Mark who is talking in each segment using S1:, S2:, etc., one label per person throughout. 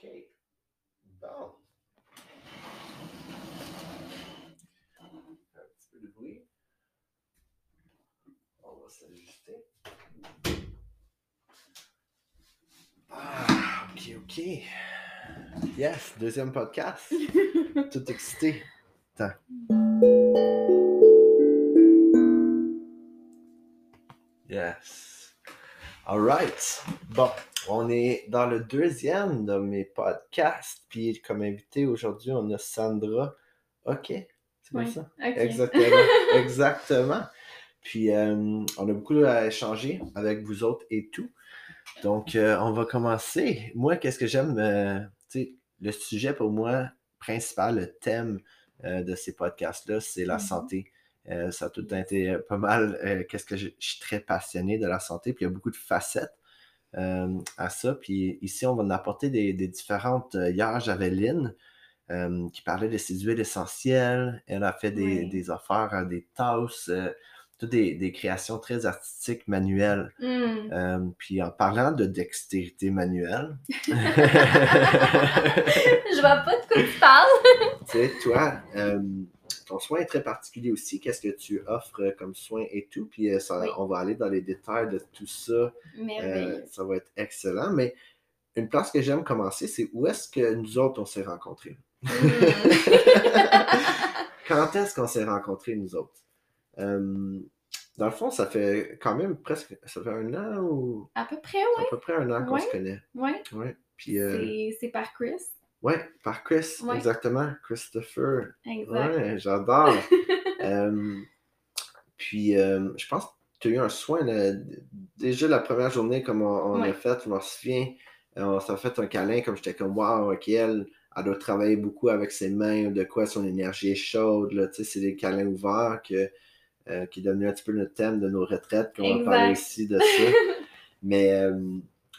S1: OK. Bon. Un petit peu de bruit. On va s'ajuster. Ah, ok, ok. Yes, deuxième podcast. Tout excité. Attends. Yes. All right. Bon, on est dans le deuxième de mes podcasts. Puis comme invité aujourd'hui, on a Sandra. OK. C'est comme
S2: Oui,
S1: ça? Exactement. Exactement. Puis euh, on a beaucoup à échanger avec vous autres et tout. Donc, euh, on va commencer. Moi, qu'est-ce que j'aime? euh, tu sais, le sujet pour moi principal, le thème de ces podcasts-là, c'est la
S2: Mhm.
S1: santé. Euh, ça a tout le temps été euh, pas mal. euh, qu'est-ce que je, je suis très passionné de la santé, puis il y a beaucoup de facettes euh, à ça. Puis ici, on va en apporter des, des différentes. hier, j'avais Lynn qui parlait de ses huiles essentielles. Elle a fait des,
S2: Oui.
S1: des affaires, des tasses, toutes des, des créations très artistiques, manuelles.
S2: Hmm.
S1: Puis en parlant de dextérité manuelle,
S2: Je vois pas de quoi tu parles.
S1: tu sais, toi, ton soin est très particulier aussi. Qu'est-ce que tu offres euh, comme soin et tout? Puis euh, ça-
S2: Oui.
S1: on va aller dans les détails de tout ça. Euh, ça va être excellent. Mais une place que j'aime commencer, c'est où est-ce que nous autres, on s'est rencontrés?
S2: Hmm.
S1: Quand est-ce qu'on s'est rencontrés, nous autres? Euh, dans le fond, ça fait quand même presque... Ça fait un an ou...
S2: À peu près,
S1: À
S2: oui.
S1: peu près un an qu'on se connaît.
S2: Oui.
S1: Ouais. Puis, euh,
S2: C'est par Chris.
S1: Ouais, par Chris,
S2: Ouais.
S1: exactement. Christopher.
S2: Exact.
S1: Ouais, j'adore. Euh, puis, euh, je pense que tu as eu un soin. là, déjà, la première journée, comme on, on
S2: Ouais.
S1: a fait, je m'en souviens, on s'est fait un câlin, comme j'étais comme, wow, ok, elle, elle doit travailler beaucoup avec ses mains, de quoi son énergie est chaude. Là, tu sais, c'est des câlins ouverts que, euh, qui est devenu un petit peu le thème de nos retraites, qu'on va parler aussi de ça. Mais,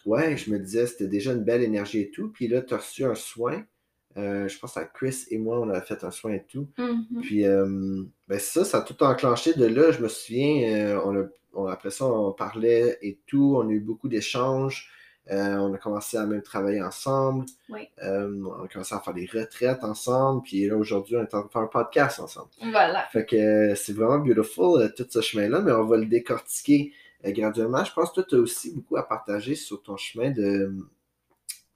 S1: ouais, je me disais, c'était déjà une belle énergie et tout. Puis là, tu as reçu un soin. Euh, je pense à Chris et moi, on a fait un soin et tout.
S2: Mhm.
S1: Puis euh, ben ça, ça a tout enclenché de là. Je me souviens, euh, on a, on- après ça, on parlait et tout. On a eu beaucoup d'échanges. On a commencé à même travailler ensemble.
S2: Oui.
S1: On a commencé à faire des retraites ensemble. Puis là, aujourd'hui, on est en train de faire un podcast ensemble.
S2: Voilà.
S1: Fait que c'est vraiment beautiful, tout ce chemin-là, mais on va le décortiquer graduellement. Je pense que toi, tu as aussi beaucoup à partager sur ton chemin de.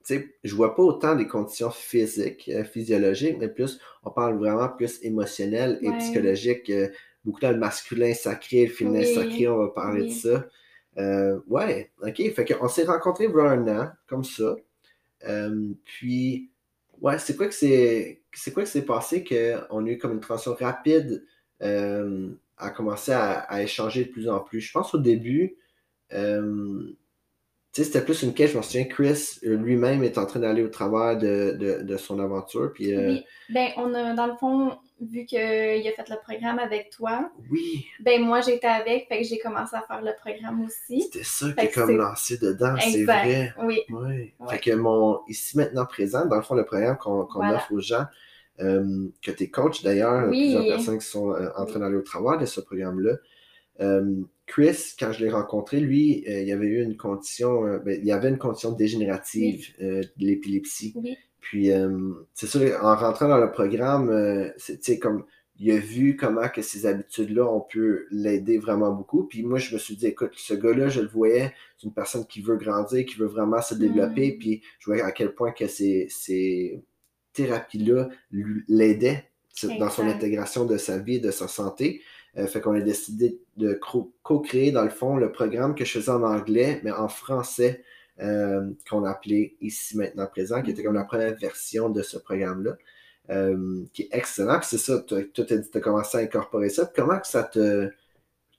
S1: Tu sais, je vois pas autant des conditions physiques, euh, physiologiques, mais plus, on parle vraiment plus émotionnel et
S2: Ouais.
S1: psychologique. euh, beaucoup dans le masculin sacré, le féminin
S2: Oui.
S1: sacré, on va parler de ça. Euh, ouais, ok. Fait qu'on s'est rencontrés il y a un an, comme ça. Euh, puis, ouais, c'est quoi que c'est. C'est quoi que c'est passé qu'on a eu comme une transition rapide euh, à commencer à, à échanger de plus en plus. Je pense au début, euh, tu sais, c'était plus une quête. Je me souviens, Chris euh, lui-même est en train d'aller au travers de, de, de son aventure. Puis, euh,
S2: Oui. Ben, on a, dans le fond, vu qu'il a fait le programme avec toi,
S1: oui,
S2: ben, moi, j'étais avec, fait que j'ai commencé à faire le programme aussi.
S1: c'était ça qui est
S2: que
S1: comme lancé dedans, c'est vrai.
S2: Oui.
S1: Oui.
S2: Ouais.
S1: Fait que mon ici maintenant présent, dans le fond, le programme qu'on
S2: Voilà.
S1: offre aux gens, euh, que tu es coach d'ailleurs,
S2: Oui.
S1: plusieurs personnes qui sont euh, en train d'aller au travers de ce programme-là. Euh, Chris, quand je l'ai rencontré, lui, euh, il avait eu une condition, ben, il y avait une condition dégénérative de l'épilepsie.
S2: Oui.
S1: Puis, c'est ça, en rentrant dans le programme, c'est tu sais, comme il a vu comment que ces habitudes-là, on peut l'aider vraiment beaucoup. Puis moi, je me suis dit, écoute, ce gars-là, je le voyais, c'est une personne qui veut grandir, qui veut vraiment se développer.
S2: Mm.
S1: Puis je voyais à quel point que ces, ces l'aidaient c'est- dans son intégration de sa vie, de sa santé. Euh, fait qu'on a décidé de co-créer, dans le fond, le programme que je faisais en anglais, mais en français, euh, qu'on appelait Ici, Maintenant, Présent, qui était comme la première version de ce programme-là, euh, qui est excellent. Puis c'est ça, toi, tu as commencé à incorporer ça. Puis comment que ça te...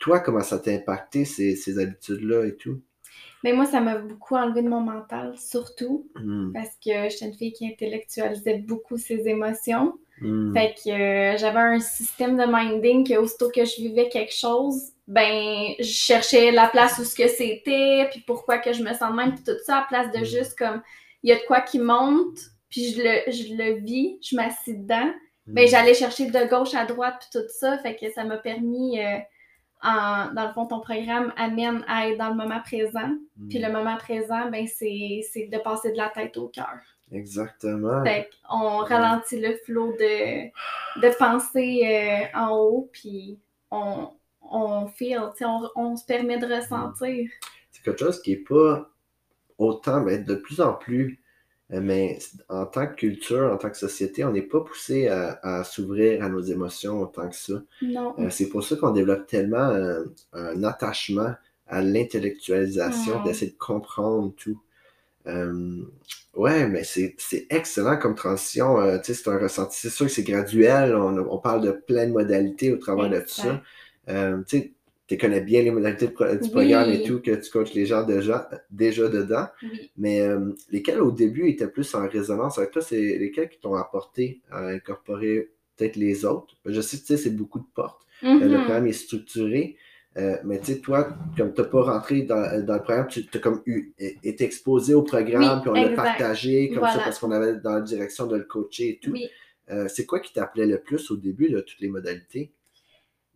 S1: Toi, comment ça t'a impacté, ces, ces habitudes-là et tout?
S2: Ben, moi, ça m'a beaucoup enlevé de mon mental, surtout,
S1: Hmm,
S2: parce que j'étais une fille qui intellectualisait beaucoup ses émotions.
S1: hmm.
S2: Fait que euh, j'avais un système de minding que aussitôt que je vivais quelque chose, ben je cherchais la place où ce que c'était, puis pourquoi que je me sens de même, puis tout ça, à place de
S1: Mm.
S2: juste comme il y a de quoi qui monte, puis je le, je le vis, je m'assis dedans. Ben
S1: Hmm.
S2: j'allais chercher de gauche à droite puis tout ça, fait que ça m'a permis euh, en, dans le fond, ton programme amène à être dans le moment présent. Puis le
S1: Hmm.
S2: moment présent, ben, c'est c'est de passer de la tête au cœur.
S1: Exactement.
S2: Fait qu'on ralentit le flot de, de pensée euh, en haut, puis on, on feel, on, on se permet de ressentir.
S1: C'est quelque chose qui est pas autant, mais de plus en plus. Euh, Mais en tant que culture, en tant que société, on n'est pas poussé à, à s'ouvrir à nos émotions autant que ça.
S2: Non.
S1: Euh, c'est pour ça qu'on développe tellement un attachement à l'intellectualisation, d'essayer de comprendre tout. Euh, ouais, mais c'est c'est excellent comme transition. euh, tu sais, c'est un ressenti. C'est sûr que c'est graduel. On, on parle de plein de modalités au travers de tout ça. Tu sais, tu connais bien les modalités de du
S2: Oui.
S1: programme et tout, que tu coaches les gens déjà, déjà dedans.
S2: Oui.
S1: Mais euh, lesquels au début étaient plus en résonance avec toi, c'est lesquels qui t'ont apporté à incorporer peut-être les autres? Je sais que tu sais, c'est beaucoup de portes. Euh, Le
S2: Mhm.
S1: programme est structuré. euh, mais tu sais, toi, comme tu n'as pas rentré dans, dans le programme, tu as comme eu, été exposé au programme,
S2: Oui,
S1: puis on l'a partagé comme ça parce qu'on avait dans la direction de le coacher et tout.
S2: Oui.
S1: Euh, c'est quoi qui t'appelait le plus au début de toutes les modalités?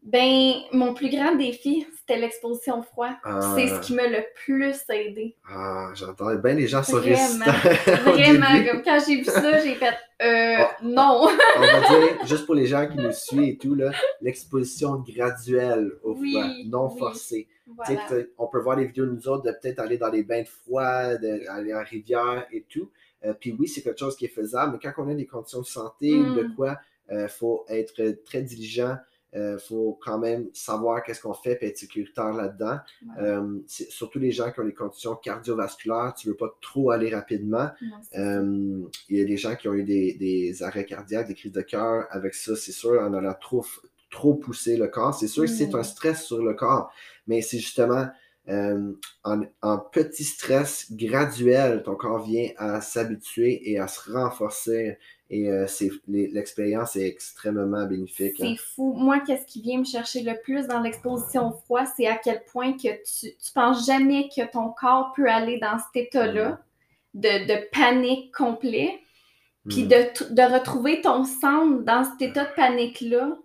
S2: Ben, mon plus grand défi, c'était l'exposition au froid.
S1: Ah.
S2: C'est ce qui m'a le plus aidé.
S1: Ah, j'entends bien les gens sont
S2: Vraiment. Vraiment, comme quand j'ai vu ça, j'ai fait euh,
S1: Ah,
S2: non.
S1: On va dire, juste pour les gens qui nous suivent et tout, l'exposition graduelle au
S2: Oui,
S1: froid, non
S2: oui.
S1: forcée.
S2: Voilà.
S1: on peut voir les vidéos de nous autres de peut-être aller dans les bains de froid, de- aller en rivière et tout. Euh, puis oui, c'est quelque chose qui est faisable, mais quand on a des conditions de santé ou de
S2: Mm.
S1: quoi, il faut être très diligent. Il faut quand même savoir qu'est-ce qu'on fait et être sécuritaire là-dedans. Euh, surtout les gens qui ont des conditions cardiovasculaires, tu ne veux pas trop aller rapidement. Euh, il y a des gens qui ont eu des, des arrêts cardiaques, des crises de cœur. Avec ça, c'est sûr, on a trop, trop poussé le corps. C'est sûr que c'est
S2: Mm.
S1: un stress sur le corps, mais c'est justement euh, en, en petit stress graduel, ton corps vient à s'habituer et à se renforcer. Et euh, l'expérience est extrêmement bénéfique. hein.
S2: C'est fou. Moi, qu'est-ce qui vient me chercher le plus dans l'exposition au froid, c'est à quel point que tu, tu penses jamais que ton corps peut aller dans cet état-là de, de panique complet, puis
S1: Mm.
S2: de, retrouver ton centre dans cet état de panique-là,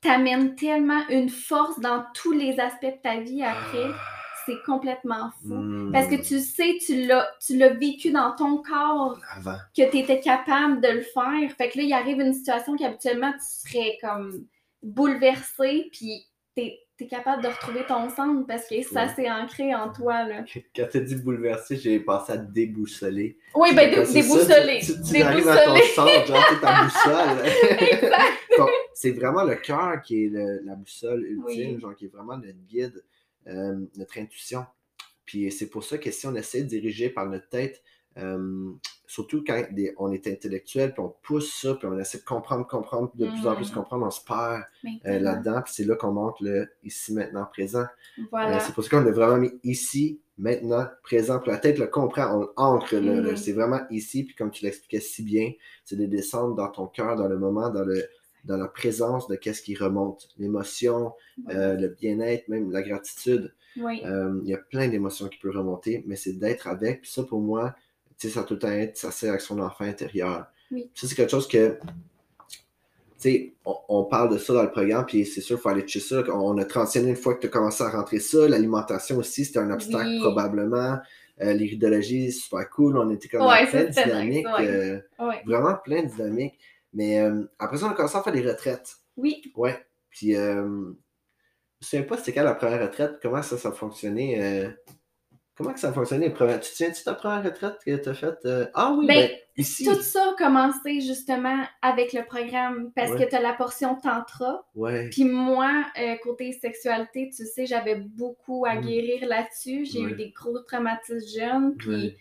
S2: t'amène tellement une force dans tous les aspects de ta vie après.
S1: Ah.
S2: C'est complètement fou. Parce que tu sais, tu l'as, tu l'as vécu dans ton corps,
S1: Avant.
S2: que tu étais capable de le faire. Fait que là, il arrive une situation qu'habituellement tu serais comme bouleversé, puis t'es es capable de retrouver ton centre parce que ça
S1: Ouais.
S2: s'est ancré en toi. Là.
S1: Quand tu dit bouleversé, j'ai pensé à déboussoler.
S2: Oui, ben
S1: Quand
S2: dé-
S1: c'est ça,
S2: déboussolé.
S1: Tu, tu, tu arrives à ton
S2: Déboussolé.
S1: centre, genre, c'est ta boussole. C'est vraiment le cœur qui est le- la boussole ultime,
S2: Oui.
S1: genre qui est vraiment notre guide, euh, notre intuition. Puis c'est pour ça que si on essaie de diriger par notre tête, euh, surtout quand on est intellectuel, puis on pousse ça, puis on essaie de comprendre, comprendre, de plus en plus
S2: Mm.
S1: comprendre, on se perd euh, là-dedans, puis c'est là qu'on monte le ici, maintenant, présent. Euh,
S2: Voilà.
S1: c'est pour ça qu'on a vraiment mis ici, maintenant, présent. Puis la tête le comprend, on ancre.
S2: Mhm.
S1: c'est vraiment ici. Puis comme tu l'expliquais si bien, c'est de descendre dans ton cœur, dans le moment, dans, le, dans la présence de qu'est-ce qui remonte. L'émotion, euh, le bien-être, même la gratitude. Euh, Il y a plein d'émotions qui peuvent remonter, mais c'est d'être avec. Puis ça, pour moi, tu sais, ça a tout le temps être, ça sert avec son enfant intérieur.
S2: Oui.
S1: Ça, c'est quelque chose que tu sais, on, on parle de ça dans le programme, puis c'est sûr, il faut aller chez ça. On a transitionné une fois que tu as commencé à rentrer ça. L'alimentation aussi, c'était un obstacle
S2: Oui.
S1: probablement. Euh, L'iridologie, super cool. On était comme
S2: Ouais,
S1: dans plein de dynamiques.
S2: ouais.
S1: euh,
S2: Ouais.
S1: vraiment plein de dynamiques. Mais euh, après ça, on a commencé à faire des retraites.
S2: Oui.
S1: Ouais. Puis, euh, je me souviens pas c'était quand la première retraite, comment ça, ça a fonctionné. euh, Comment que ça a fonctionné? les premières- Tu te souviens-tu ta première retraite que tu as faite? euh, Ah oui,
S2: Ben,
S1: ben, ici.
S2: Tout ça a commencé justement avec le programme parce
S1: Ouais.
S2: que tu as la portion tantra.
S1: Ouais.
S2: Puis moi, euh, côté sexualité, tu sais, j'avais beaucoup à guérir là-dessus. J'ai
S1: Ouais.
S2: eu des gros traumatismes jeunes. Puis.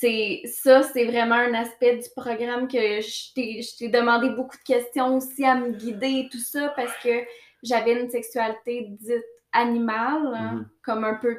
S2: C'est ça, c'est vraiment un aspect du programme que je t'ai demandé beaucoup de questions aussi à me guider et tout ça parce que j'avais une sexualité dite animale, hein,
S1: Mhm.
S2: comme un peu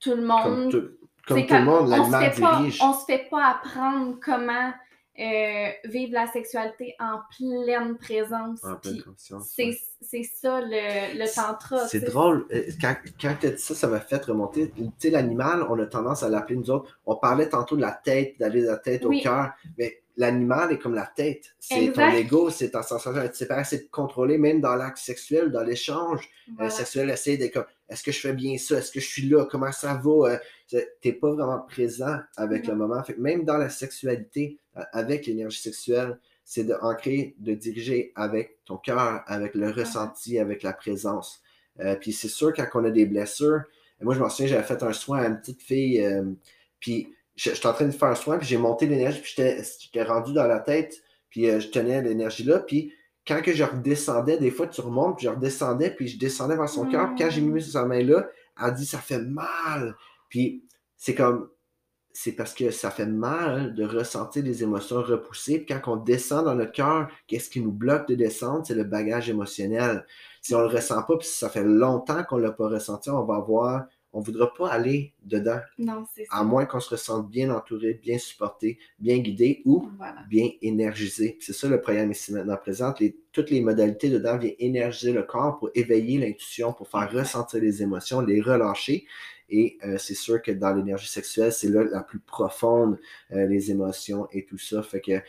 S2: tout le
S1: Comme,
S2: monde.
S1: tout, comme tout le monde, l'animal dirige.
S2: on se fait pas apprendre comment euh, vivre la sexualité en pleine présence.
S1: En pleine conscience.
S2: c'est
S1: ouais.
S2: c'est ça le, le tantra.
S1: C'est drôle. euh, Quand, quand tu as dit ça, ça m'a fait remonter. Tu sais, l'animal, on a tendance à l'appeler nous autres. On parlait tantôt de la tête, d'aller de la tête
S2: Oui.
S1: au cœur. Mais l'animal est comme la tête. C'est ton ego, c'est ta sensation. Pas assez de contrôler, même dans l'acte sexuel, dans l'échange euh, sexuel, essayer d'être comme est-ce que je fais bien ça? Est-ce que je suis là? Comment ça va? Euh, c'est- T'es pas vraiment présent avec le moment. Fait même dans la sexualité, avec l'énergie sexuelle, c'est d'ancrer, de diriger avec ton cœur, avec le ressenti, avec la présence. Euh, puis c'est sûr, quand on a des blessures, moi je me souviens, j'avais fait un soin à une petite fille, euh, puis je- j'étais en train de faire un soin, puis j'ai monté l'énergie, puis j'étais rendu dans la tête, puis euh, je tenais l'énergie là, puis quand que je redescendais, des fois tu remontes, puis je redescendais, puis je descendais vers son cœur, puis quand j'ai mis sa main là, elle a dit ça fait mal. Puis c'est comme, c'est parce que ça fait mal de ressentir des émotions repoussées. Puis quand on descend dans notre cœur, qu'est-ce qui nous bloque de descendre? C'est le bagage émotionnel. Si on le ressent pas, puis si ça fait longtemps qu'on l'a pas ressenti, on va avoir, on voudra pas aller dedans,
S2: Non, c'est ça.
S1: à moins qu'on se ressente bien entouré, bien supporté, bien guidé ou
S2: Voilà.
S1: bien énergisé. C'est ça le programme ici maintenant présente. Les, toutes les modalités dedans viennent énergiser le corps pour éveiller l'intuition, pour faire ressentir les émotions, les relâcher. Et euh, c'est sûr que dans l'énergie sexuelle, c'est là la plus profonde, euh, les émotions et tout ça. Fait que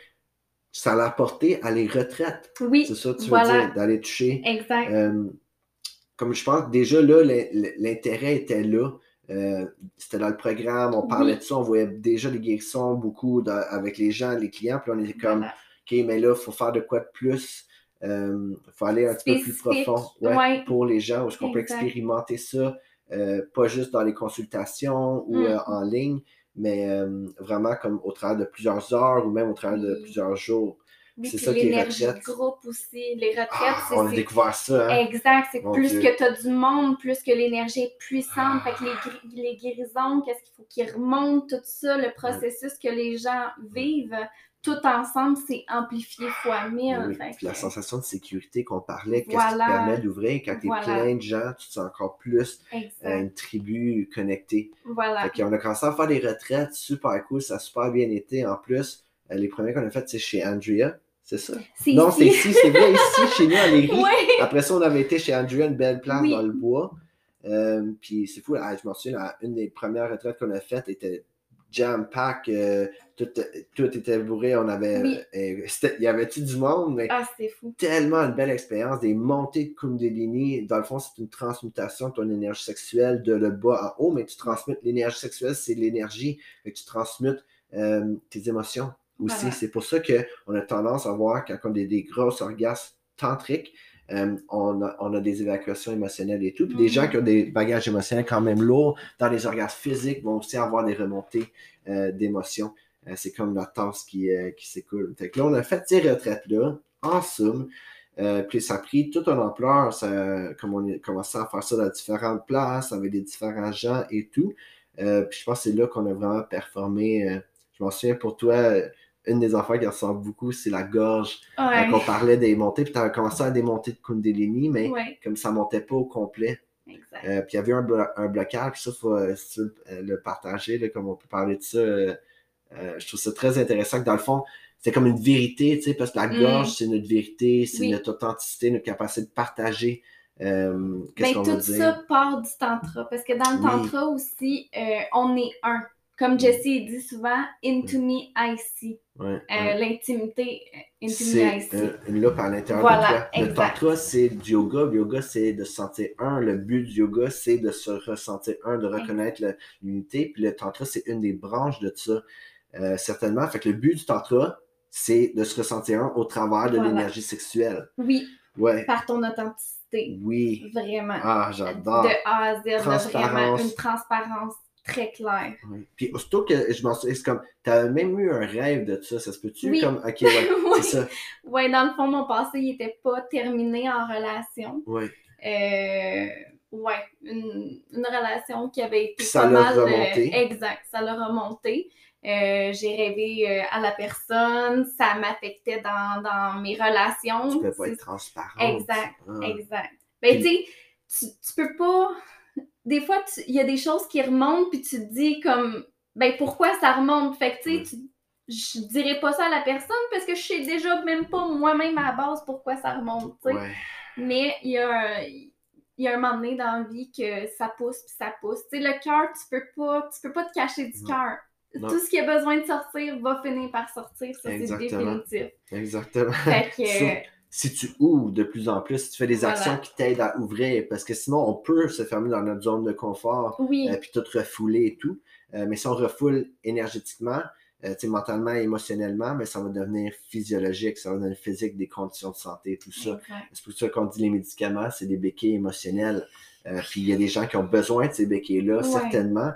S1: ça l'a apporté à les retraites.
S2: Oui,
S1: C'est ça tu veux dire, d'aller toucher.
S2: exact.
S1: Euh, comme je pense, déjà là, l'in- l'intérêt était là. Euh, C'était dans le programme, on parlait
S2: Oui.
S1: de ça, on voyait déjà les guérissons beaucoup dans- avec les gens, les clients, puis on était comme,
S2: Voilà.
S1: OK, mais là, il faut faire de quoi de plus? Il faut aller un petit peu plus profond ouais,
S2: ouais.
S1: pour les gens, où est-ce qu'on peut expérimenter ça, pas juste dans les consultations ou
S2: Mm.
S1: euh, en ligne, mais euh, vraiment comme au travers de plusieurs heures ou même au travers de plusieurs jours.
S2: Oui,
S1: c'est ça qui est
S2: l'énergie de
S1: retraite.
S2: groupe aussi. Les retraites,
S1: Ah,
S2: c'est-
S1: on a découvert ça, hein?
S2: Exact, c'est plus
S1: Dieu.
S2: que tu as du monde, plus que l'énergie est puissante. Fait que les,
S1: Ah.
S2: les guérisons, qu'est-ce qu'il faut qu'ils remontent, tout ça, le processus que les gens vivent, tout ensemble, c'est amplifié fois mille.
S1: Oui,
S2: Fait
S1: puis la sensation de sécurité qu'on parlait, qu'est-ce qui te permet d'ouvrir quand tu es
S2: Voilà.
S1: plein de gens, tu te sens encore plus euh, une tribu connectée.
S2: Voilà.
S1: Fait qu'on a commencé à faire des retraites super cool, ça a super bien été. En plus, euh, les premiers qu'on a fait, c'est chez Andrea, c'est ça? Non, c'est
S2: ici.
S1: c'est vrai, ici, chez nous, à Léry.
S2: Oui.
S1: Après ça, on avait été chez Andrea, une belle place
S2: Oui.
S1: dans le bois. Euh, puis c'est fou, ah, je m'en souviens, une des premières retraites qu'on a faites était jam-pack, euh, tout, tout était bourré, on avait...
S2: Oui.
S1: euh, il y avait-tu du monde, mais
S2: Ah, fou.
S1: tellement une belle expérience, des montées de Kundalini. Dans le fond, c'est une transmutation de ton énergie sexuelle de le bas en haut, mais tu transmutes l'énergie sexuelle, c'est l'énergie, que tu transmutes euh, tes émotions aussi.
S2: Voilà.
S1: C'est pour ça qu'on a tendance à voir quand on a des, des grosses orgasmes tantriques, euh, on, a, on a des évacuations émotionnelles et tout. Puis des
S2: Mhm.
S1: gens qui ont des bagages émotionnels quand même lourds dans les orgasmes physiques vont aussi avoir des remontées euh, d'émotions. Euh, c'est comme la tasse qui, euh, qui s'écoule. Fait que là, on a fait ces retraites-là, en somme. Euh, puis ça a pris toute une ampleur, ça, comme on a commencé à faire ça dans différentes places, avec des différents gens et tout. Euh, puis je pense que c'est là qu'on a vraiment performé. euh, je m'en souviens pour toi, une des affaires qui ressort beaucoup, c'est la gorge.
S2: Ouais.
S1: Quand on parlait des montées, puis tu as commencé à des montées de Kundalini, mais
S2: Ouais,
S1: comme ça montait pas au complet.
S2: exact.
S1: Euh, puis il y avait un, blo- un blocage, ça, il faut euh, euh, le partager, là, comme on peut parler de ça. euh, je trouve ça très intéressant que dans le fond, c'est comme une vérité, tu sais, parce que la
S2: Mm.
S1: gorge, c'est notre vérité, c'est
S2: Oui.
S1: notre authenticité, notre capacité de partager. euh,
S2: Ben,
S1: veut
S2: tout
S1: dire?
S2: ça part du tantra. Parce que dans le
S1: Oui.
S2: tantra aussi, on est un. Comme Jessie dit souvent, into me, I see.
S1: Ouais,
S2: Euh. L'intimité, euh, into me, I see.
S1: euh, une loupe à l'intérieur
S2: Voilà,
S1: de toi. Le tantra, c'est du yoga. Le yoga, c'est de se sentir un. Le but du yoga, c'est de se ressentir un, de reconnaître l'unité. Puis le tantra, c'est une des branches de ça, euh, certainement. Fait que le but du tantra, c'est de se ressentir un au travers de
S2: Voilà.
S1: l'énergie sexuelle.
S2: Oui,
S1: Ouais.
S2: par ton authenticité.
S1: Oui.
S2: Vraiment.
S1: Ah, j'adore.
S2: De A à Z, là, vraiment une transparence très claire.
S1: Ouais. Puis aussitôt que je m'en souviens, c'est comme, t'as même eu un rêve de ça, ça se peut-tu?
S2: Oui.
S1: Comme, ok, ouais,
S2: Oui.
S1: c'est ça.
S2: Ouais, dans le fond, mon passé, il était pas terminé en relation.
S1: Ouais.
S2: Euh, ouais, une, une relation qui avait été
S1: Puis ça
S2: pas
S1: l'a
S2: mal. euh, exact, ça l'a remonté. Euh, j'ai rêvé euh, à la personne, ça m'affectait dans, dans mes relations.
S1: Tu peux pas être transparent.
S2: Exact,
S1: Ah.
S2: Exact. Ben,
S1: Puis-
S2: tu sais, tu, tu peux pas. Des fois, il y a des choses qui remontent, puis tu te dis comme, ben, pourquoi ça remonte? Fait que, tu sais, tu- je dirais pas ça à la personne parce que je sais déjà même pas moi-même à la base pourquoi ça remonte, tu sais.
S1: Ouais.
S2: Mais il y a un. Il y a un moment donné dans la vie que ça pousse puis ça pousse. Tu sais, le cœur, tu peux pas, tu peux pas te cacher du cœur. Tout ce qui a besoin de sortir va finir par sortir. Ça, c'est définitif.
S1: Exactement.
S2: Fait que,
S1: si tu ouvres de plus en plus, si tu fais des
S2: Voilà.
S1: actions qui t'aident à ouvrir, parce que sinon, on peut se fermer dans notre zone de confort,
S2: oui,
S1: euh, puis tout refouler et tout. Euh, mais si on refoule énergétiquement, euh, mentalement, émotionnellement, mais ça va devenir physiologique, ça va devenir physique, des conditions de santé, tout ça. C'est pour ça qu'on dit les médicaments, c'est des béquilles émotionnelles. Euh, puis il y a des gens qui ont besoin de ces béquilles-là,
S2: Ouais.
S1: certainement.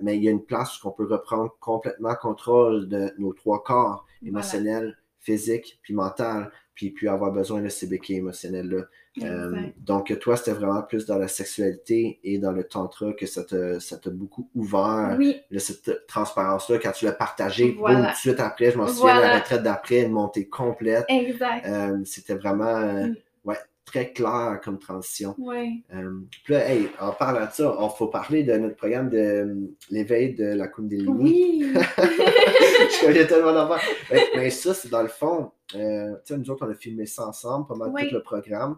S1: Mais il y a une place où on peut reprendre complètement contrôle de nos trois corps,
S2: Voilà.
S1: émotionnel, physique, puis mental, puis puis avoir besoin de ces béquilles émotionnelles-là. Euh, donc toi, c'était vraiment plus dans la sexualité et dans le tantra que ça t'a ça beaucoup ouvert
S2: Oui,
S1: là, cette transparence-là, quand tu l'as partagé, boum, tout de suite après, je m'en souviens, la retraite d'après, une montée complète.
S2: exact.
S1: Euh, c'était vraiment euh, ouais, très clair comme transition.
S2: Oui.
S1: Euh, puis là, hey, en parlant de ça, il faut parler de notre programme de euh, l'éveil de la Kundalini.
S2: Oui.
S1: Je connais tellement d'affaires. Mais, mais ça, c'est dans le fond, euh, tu sais, nous autres, on a filmé ça ensemble pendant
S2: Oui.
S1: tout le programme.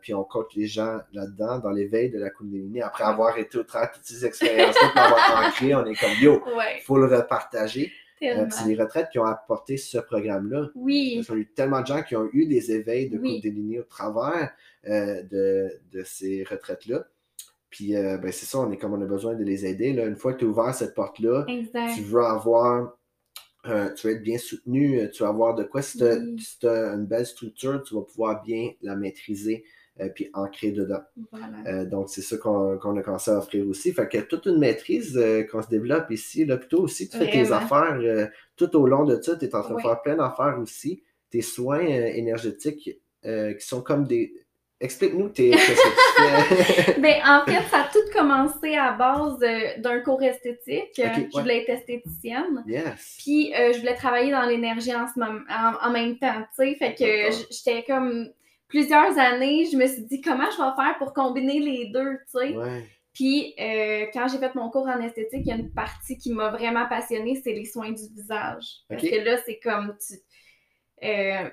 S1: puis on compte les gens là-dedans, dans l'éveil de la Kundalini. Après avoir été au travers de toutes ces expériences-là, puis avoir ancré, on est comme yo,
S2: Ouais,
S1: il faut le repartager.
S2: Tellement.
S1: c'est les retraites qui ont apporté ce programme-là.
S2: Oui,
S1: Parce y a eu tellement de gens qui ont eu des éveils de
S2: Oui.
S1: Kundalini au travers euh, de, de ces retraites-là. Puis euh, ben, c'est ça, on est comme on a besoin de les aider. Là. Une fois que tu as ouvert cette porte-là,
S2: exact.
S1: tu veux avoir, euh, tu vas être bien soutenu, tu vas avoir de quoi, si tu as,
S2: Oui.
S1: une belle structure, tu vas pouvoir bien la maîtriser puis ancrer dedans.
S2: Voilà.
S1: Euh, donc, c'est ça qu'on a commencé à offrir aussi. Fait que toute une maîtrise euh, qu'on se développe ici, là, plutôt aussi, tu fais tes affaires euh, tout au long de ça, tu es en train
S2: Oui.
S1: de faire plein d'affaires aussi. Tes soins euh, énergétiques euh, qui sont comme des. Explique-nous tes-.
S2: Ben, en fait, ça a tout commencé à base euh, d'un cours esthétique. Je voulais être esthéticienne.
S1: yes.
S2: Puis, euh, je voulais travailler dans l'énergie en, en, en même temps, tu sais. Fait que j'étais comme plusieurs années, je me suis dit comment je vais faire pour combiner les deux, tu sais?
S1: Ouais.
S2: Puis, euh, quand j'ai fait mon cours en esthétique, il y a une partie qui m'a vraiment passionnée, c'est les soins du visage. Parce que là, c'est comme tu, euh,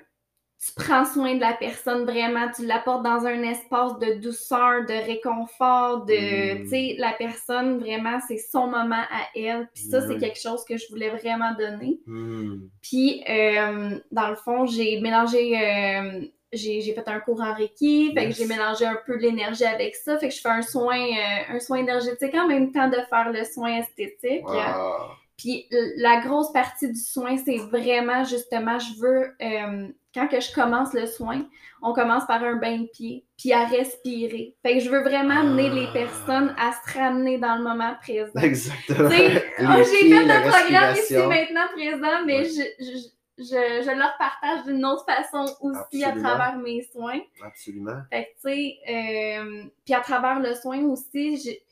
S2: tu prends soin de la personne vraiment, tu l'apportes dans un espace de douceur, de réconfort, de,
S1: Mm.
S2: tu sais, la personne, vraiment, c'est son moment à elle. Puis ça, c'est quelque chose que je voulais vraiment donner.
S1: Hmm.
S2: Puis, euh, dans le fond, j'ai mélangé, j'ai j'ai fait un cours en Reiki, fait
S1: Yes.
S2: que j'ai mélangé un peu l'énergie avec ça, fait que je fais un soin, euh, un soin énergétique en même temps de faire le soin esthétique.
S1: Wow.
S2: Puis la grosse partie du soin, c'est vraiment justement, je veux, euh, quand que je commence le soin, on commence par un bain de pied, puis à respirer. Fait que je veux vraiment amener les
S1: Ah.
S2: personnes à se ramener dans le moment présent.
S1: Exactement.
S2: Oh, J'ai fait le programme ici maintenant présent, mais
S1: Ouais.
S2: je, je, je, je leur partage d'une autre façon aussi
S1: Absolument.
S2: à travers mes soins.
S1: Absolument.
S2: Fait que, tu sais, euh, puis à travers le soin aussi, j'ai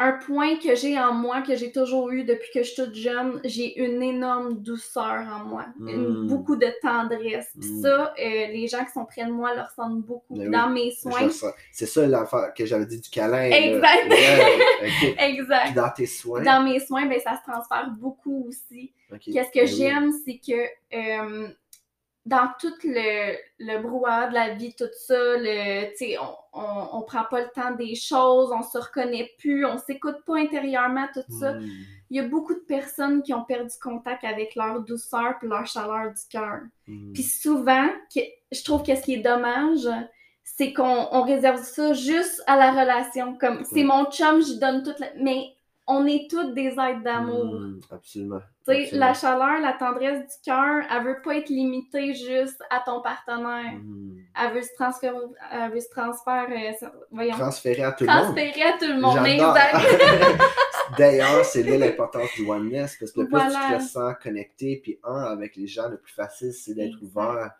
S2: un point que j'ai en moi, que j'ai toujours eu depuis que je suis toute jeune, j'ai une énorme douceur en moi, une-
S1: Mm.
S2: beaucoup de tendresse. Puis
S1: Mm.
S2: ça, euh, les gens qui sont près de moi le ressentent beaucoup.
S1: Mais oui.
S2: dans mes soins.
S1: C'est ça l'affaire que j'avais dit du câlin.
S2: Exact.
S1: Ouais,
S2: exact.
S1: Puis dans tes soins.
S2: Dans mes soins, ben, ça se transfère beaucoup aussi. Qu'est-ce que
S1: Ben oui.
S2: j'aime, c'est que euh, dans tout le, le brouhaha de la vie, tout ça, le, on, on, on prend pas le temps des choses, on se reconnaît plus, on s'écoute pas intérieurement, tout ça.
S1: Hmm.
S2: Il y a beaucoup de personnes qui ont perdu contact avec leur douceur puis leur chaleur du cœur.
S1: Hmm.
S2: Puis souvent, je trouve que ce qui est dommage, c'est qu'on on réserve ça juste à la relation. Comme, c'est mon chum, je donne toute la... Mais on est toutes des êtres d'amour.
S1: Hmm, Absolument.
S2: Tu sais,
S1: Absolument.
S2: la chaleur, la tendresse du cœur, elle veut pas être limitée juste à ton partenaire.
S1: Hmm.
S2: Elle veut se transférer, elle veut se transférer, euh, voyons,
S1: Transférer à tout le monde.
S2: transférer à tout le monde. Exact.
S1: D'ailleurs, c'est là l'importance du oneness, parce que le plus tu te sens connecté, puis un avec les gens, le plus facile, c'est d'être ouvert.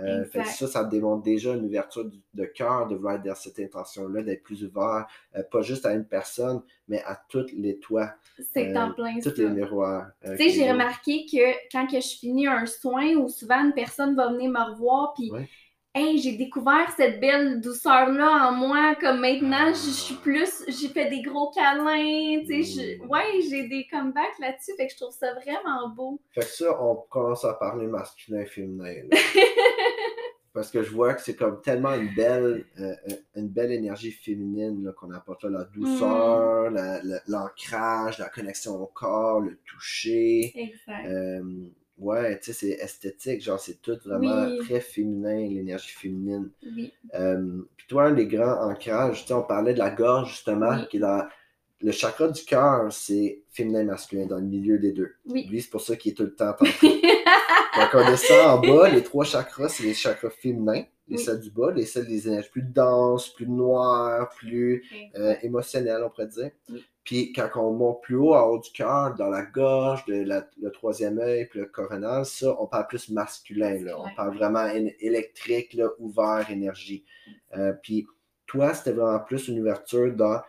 S1: Euh, fait que ça, ça démontre déjà une ouverture de cœur de vouloir être dans cette intention-là, d'être plus ouvert, euh, pas juste à une personne, mais à toutes les toits,
S2: C'est
S1: Euh,
S2: en plein ça.
S1: tous les miroirs. euh,
S2: Tu sais, j'ai remarqué que quand que je finis un soin, ou souvent une personne va venir me revoir, puis
S1: Ouais.
S2: Hey, j'ai découvert cette belle douceur-là en moi, comme maintenant, je je suis plus, j'ai fait des gros câlins, tu sais,
S1: Mm.
S2: ouais, j'ai des comebacks là-dessus, fait que je trouve ça vraiment beau.
S1: Fait que ça, on commence à parler masculin-féminin. là. parce que je vois que c'est comme tellement une belle, euh, euh, une belle énergie féminine qu'on apporte là, la douceur, la- la- l'ancrage, la, connexion au corps, le toucher.
S2: Exact.
S1: Euh, ouais, tu sais, c'est esthétique, genre c'est tout vraiment
S2: Oui.
S1: très féminin, l'énergie féminine.
S2: Oui.
S1: Euh, puis toi, un des grands ancrages, tu sais, on parlait de la gorge justement,
S2: Oui.
S1: qui est dans le chakra du cœur, c'est féminin-masculin, dans le milieu des deux.
S2: Oui.
S1: Lui, c'est pour ça qu'il est tout le temps tenté. Donc, on descend en bas, les trois chakras, c'est les chakras féminins, les
S2: Oui.
S1: celles du bas, les celles des énergies plus denses, plus noires, plus euh, émotionnelles, on pourrait dire.
S2: Oui.
S1: Puis quand on monte plus haut, en haut du cœur, dans la gorge, de la- le troisième œil, puis le coronal, ça, on parle plus masculin, là. On
S2: Masculin,
S1: parle vraiment électrique, là, ouvert, énergie. Euh, puis toi, c'était vraiment plus une ouverture dans,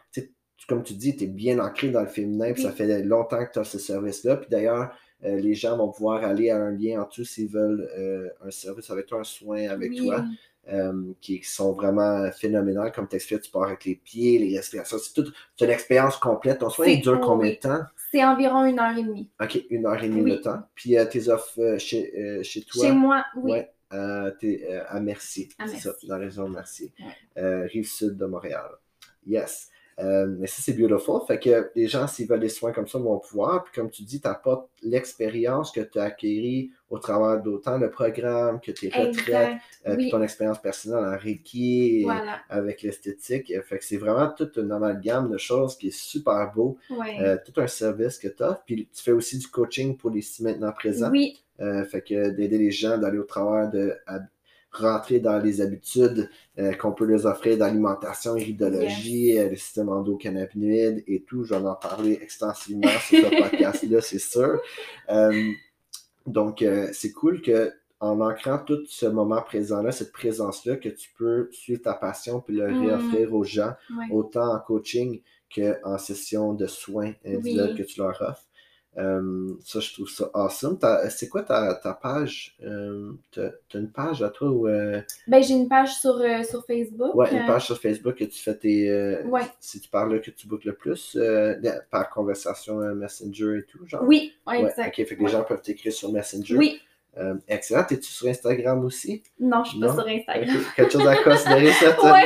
S1: comme tu dis, tu es bien ancré dans le féminin, puis
S2: Oui.
S1: ça fait longtemps que tu as ce service-là. Puis d'ailleurs, euh, les gens vont pouvoir aller à un lien en dessous s'ils veulent euh, un service avec toi, un soin avec
S2: Oui.
S1: toi, euh, qui, qui sont vraiment phénoménales. Comme tu expliques, tu pars avec les pieds, les respirations. C'est tout- c'est une expérience complète. Ton soin, il dure combien
S2: oui.
S1: de temps?
S2: C'est environ une heure et demie.
S1: OK, une heure et demie de temps. Puis tes offres chez, chez toi?
S2: Chez moi, oui.
S1: Ouais, euh, euh, à Mercier.
S2: À
S1: c'est ça, dans la région de.
S2: Ouais.
S1: Euh, rive sud de Montréal. Yes. Euh, mais ça, c'est beautiful. Fait que les gens, s'ils veulent des soins comme ça, vont pouvoir. Puis comme tu dis, tu apportes l'expérience que tu as acquérie au travers d'autant le programme, que tes retraites, euh, puis
S2: Oui.
S1: ton expérience personnelle en Reiki,
S2: Voilà.
S1: avec l'esthétique. Fait que c'est vraiment toute une amalgame de choses qui est super beau.
S2: Ouais.
S1: Euh, tout un service que tu offres. Puis tu fais aussi du coaching pour les ici maintenant présents.
S2: oui.
S1: Euh, fait que d'aider les gens d'aller au travers de à rentrer dans les habitudes euh, qu'on peut leur offrir d'alimentation, iridologie, euh, le système endocannabinoïde et tout. J'en ai parlé extensivement sur ce podcast-là, c'est sûr. Euh, donc, euh, c'est cool que en ancrant tout ce moment présent-là, cette présence-là, que tu peux suivre ta passion puis le
S2: Mm.
S1: réoffrir aux gens,
S2: Ouais.
S1: autant en coaching qu'en session de soins individuels
S2: Oui.
S1: que tu leur offres. Euh, ça, je trouve ça awesome. C'est quoi ta, ta page? Euh, T'as une page à toi ou euh,
S2: Ben, j'ai une page sur, euh, sur Facebook.
S1: ouais, une page sur Facebook que tu fais tes. euh,
S2: Ouais.
S1: Si tu parles là que tu bookes le plus, par conversation Messenger et tout, genre?
S2: Oui, ouais,
S1: Ouais,
S2: exact.
S1: ok, fait que les gens peuvent t'écrire sur Messenger.
S2: Oui.
S1: Euh, excellent. Es-tu sur Instagram aussi?
S2: Non, je suis pas sur Instagram.
S1: Quelque chose à considérer, certainement.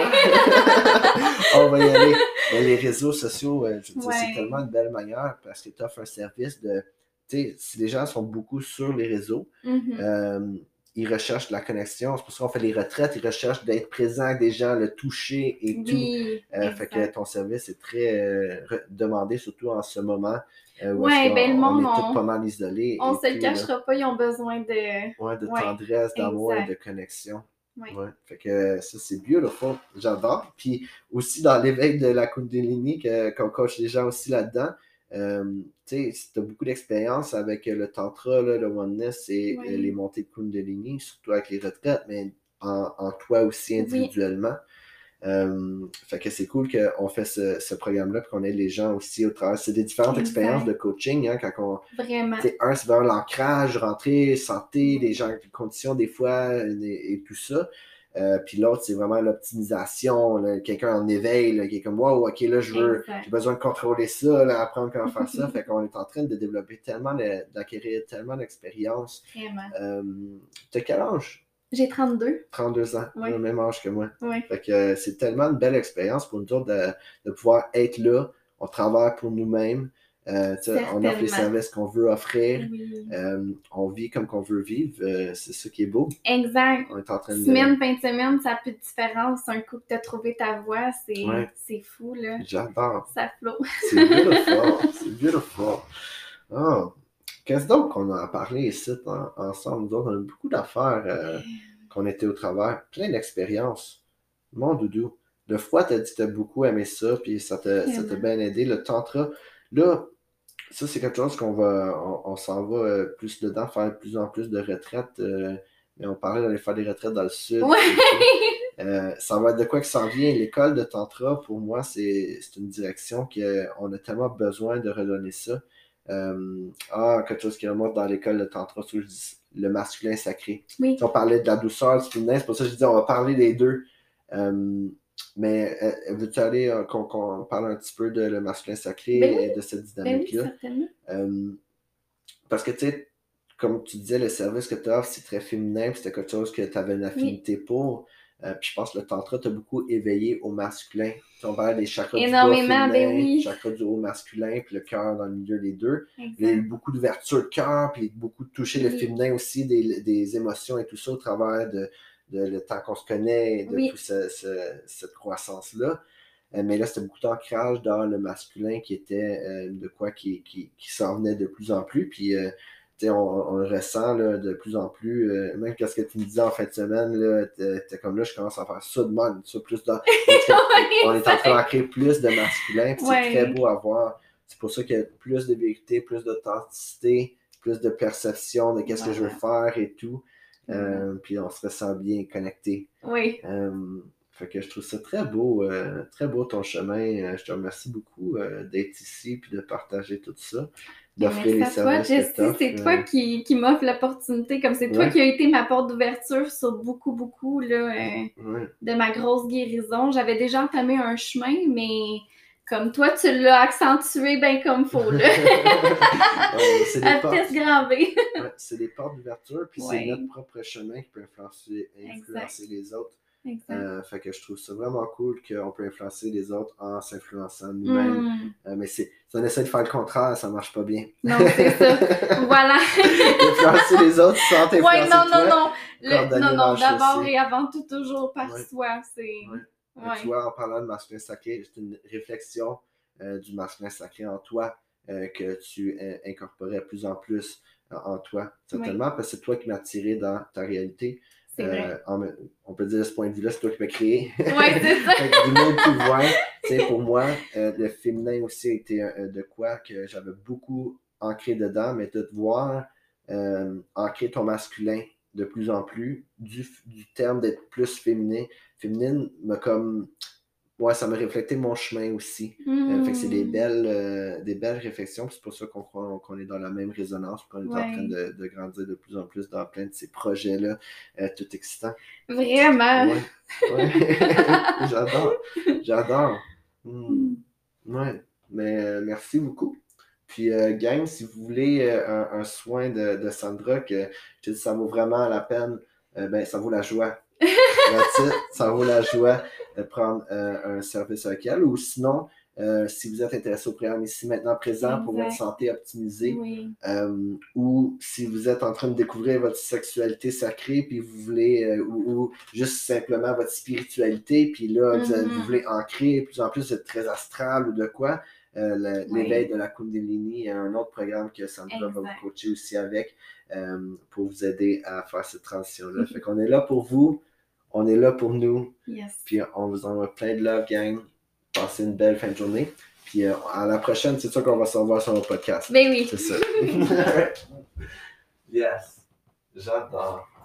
S1: On va y aller. Mais les réseaux sociaux, euh, je veux dire, c'est tellement une belle manière parce que tu offres un service de. Tu sais, si les gens sont beaucoup sur les réseaux,
S2: Mhm.
S1: euh, ils recherchent la connexion. C'est pour ça qu'on fait les retraites. Ils recherchent d'être présent avec des gens, le toucher et tout.
S2: Oui.
S1: Euh, fait que ton service est très euh, demandé, surtout en ce moment. euh,
S2: Ouais, ben, le monde,
S1: on est tous pas mal isolés.
S2: On se le
S1: tout, là.
S2: cachera pas, ils ont besoin de.
S1: Ouais, de
S2: Ouais,
S1: tendresse, d'amour et de connexion.
S2: Ouais.
S1: Ouais. Fait que ça, c'est beautiful. J'adore. Puis aussi dans l'éveil de la Kundalini, qu'on coach les gens aussi là-dedans, euh, tu sais, si tu as beaucoup d'expérience avec euh, le Tantra, là, le Oneness et
S2: Ouais.
S1: euh, les montées de Kundalini, surtout avec les retraites, mais en, en toi aussi individuellement. Euh, fait que c'est cool qu'on fait ce, ce programme-là, puis qu'on aide les gens aussi au travers. C'est des différentes
S2: Exact.
S1: expériences de coaching, hein, quand on,
S2: Vraiment.
S1: un, c'est vers l'ancrage, rentrer, santé, les gens, les conditions des fois et, et tout ça. Euh, puis l'autre, c'est vraiment l'optimisation, quelqu'un en éveil, là, qui est comme Wow, ok, là, je veux, j'ai besoin de contrôler ça, là, apprendre comment faire ça. fait qu'on est en train de développer tellement, d'acquérir tellement d'expérience.
S2: Vraiment.
S1: Euh, T'as quel âge?
S2: J'ai 32.
S1: 32 ans,
S2: Ouais.
S1: le même âge que moi.
S2: Ouais.
S1: Fait que euh, c'est tellement une belle expérience pour nous autres de, de pouvoir être là, on travaille pour nous-mêmes, euh, on offre les services qu'on veut offrir.
S2: Oui.
S1: Euh, on vit comme qu'on veut vivre, euh, c'est ça qui est beau.
S2: Exact.
S1: On est en train de.
S2: Semaine, fin de semaine, ça a plus de différence. Un coup que tu as trouvé ta voie, c'est
S1: Ouais.
S2: fou, là.
S1: J'adore.
S2: Ça flotte.
S1: C'est beautiful. c'est beautiful. Oh. Qu'est-ce donc qu'on a parlé ici en- ensemble? Nous autres, on a eu beaucoup d'affaires euh, qu'on était au travers. Plein d'expériences. Mon doudou. Le froid, t'as dit que t'as beaucoup aimé ça, puis ça t'a bien aidé. Le tantra, là, ça, c'est quelque chose qu'on va, on, on s'en va euh, plus dedans, faire de plus en plus de retraites. euh, mais on parlait d'aller faire des retraites dans le sud.
S2: Ouais.
S1: Euh, ça va être de quoi que ça en vient. L'école de Tantra, pour moi, c'est c'est une direction qu'on a tellement besoin de redonner ça. Euh, ah, quelque chose qui remonte dans l'école de Tantra, c'est le masculin sacré.
S2: Oui.
S1: On parlait de la douceur, du féminin, c'est pour ça que je dis on va parler des deux. Euh, mais euh, veux-tu aller qu'on parle un petit peu de le masculin sacré
S2: Ben oui.
S1: et de cette
S2: Ben oui,
S1: dynamique-là?
S2: certainement.
S1: Parce que, tu sais, comme tu disais, le service que tu offres, c'est très féminin, c'était quelque chose que tu avais une affinité pour. Euh, puis je pense que le tantra t'a beaucoup éveillé au masculin. Tu on parlait des chakras du
S2: Énormément, ben
S1: féminin,
S2: oui.
S1: chakras du haut masculin, puis le cœur dans le milieu des deux. Il y a eu beaucoup d'ouverture de cœur, puis beaucoup de toucher le féminin aussi, des, des émotions et tout ça au travers de, de le temps qu'on se connaît et de
S2: Oui.
S1: toute cette croissance-là. Euh, mais là, c'était beaucoup d'ancrage dans le masculin qui était euh, de quoi qui, qui, qui s'en venait de plus en plus. Puis, euh, on, on le ressent là, de plus en plus. euh, même qu'est-ce que tu me disais en fin de semaine, là, t'es comme là, je commence à faire ça de même, ça plus dans. on est en train d'ancrer plus de masculin,
S2: Ouais.
S1: c'est très beau à voir. C'est pour ça qu'il y a plus de vérité, plus d'authenticité, plus de perception de qu'est-ce que je veux faire et tout. Euh, puis on se ressent bien connecté.
S2: Oui.
S1: Euh, fait que je trouve ça très beau, très beau ton chemin. Je te remercie beaucoup d'être ici puis de partager tout ça, d'offrir les
S2: Merci à toi,
S1: services
S2: C'est
S1: euh,
S2: toi qui, qui m'offre l'opportunité. Comme c'est toi qui as été ma porte d'ouverture sur beaucoup, beaucoup là, euh,
S1: ouais.
S2: de ma grosse guérison. J'avais déjà entamé un chemin, mais comme toi, tu l'as accentué bien comme faut. Là.
S1: Ouais, c'est des portes. Ouais, des d'ouverture, puis c'est notre propre chemin qui peut influencer, influencer les autres. Euh, fait que je trouve ça vraiment cool qu'on peut influencer les autres en s'influençant nous-mêmes.
S2: Hmm.
S1: Euh, mais c'est, si on essaie de faire le contraire, ça marche pas bien.
S2: Non, c'est ça. Voilà.
S1: influencer les autres sans t'influencer
S2: Ouais, non,
S1: toi.
S2: non, non. Le- non, non, d'abord et avant tout, toujours par
S1: Ouais.
S2: soi. C'est.
S1: Ouais.
S2: Ouais.
S1: Tu vois, en parlant de masculin sacré, c'est une réflexion euh, du masculin sacré en toi euh, que tu incorporais plus en plus en toi. Certainement, parce que c'est toi qui m'as attiré dans ta réalité.
S2: C'est vrai.
S1: Euh, me- on peut dire de ce point de vue-là, c'est toi qui m'as créé.
S2: Ouais, c'est ça.
S1: Pouvoir, pour moi, euh, le féminin aussi a été euh, de quoi que j'avais beaucoup ancré dedans, mais de te voir ancrer ton masculin de plus en plus, du, du terme d'être plus féminin, féminine, m'a comme. Ouais, ça m'a reflété mon chemin aussi. Euh, fait que c'est des
S2: Hmm.
S1: belles, euh, des belles réflexions, c'est pour ça qu'on croit qu'on est dans la même résonance, qu'on est en train de, de grandir de plus en plus dans plein de ces projets-là, euh, tout excitants.
S2: Vraiment.
S1: Ouais. Ouais. J'adore. J'adore. Hmm. Ouais. Mais euh, merci beaucoup. Puis, euh, gang, si vous voulez euh, un, un soin de, de Sandra, que je te dis, ça vaut vraiment la peine, ben, ça vaut la joie. That's it. ça vaut la joie de prendre euh, un service avec elle. Ou sinon, euh, si vous êtes intéressé au programme ici, maintenant, présent, pour votre santé optimisée,
S2: Oui.
S1: euh, ou si vous êtes en train de découvrir votre sexualité sacrée, puis vous voulez, euh, ou, ou juste simplement votre spiritualité, puis là, vous,
S2: Mhm.
S1: vous voulez ancrer de plus en plus être très astral ou de quoi,
S2: Oui.
S1: l'éveil de la Kundalini, a un autre programme que Sandra va vous coacher aussi avec pour vous aider à faire cette transition-là. Fait qu'on est là pour vous, on est là pour nous,
S2: Yes.
S1: puis on vous envoie plein de love, gang. Passez une belle fin de journée. Puis euh, à la prochaine, c'est sûr qu'on va se revoir sur notre podcast.
S2: Ben oui.
S1: C'est ça. yes. J'adore.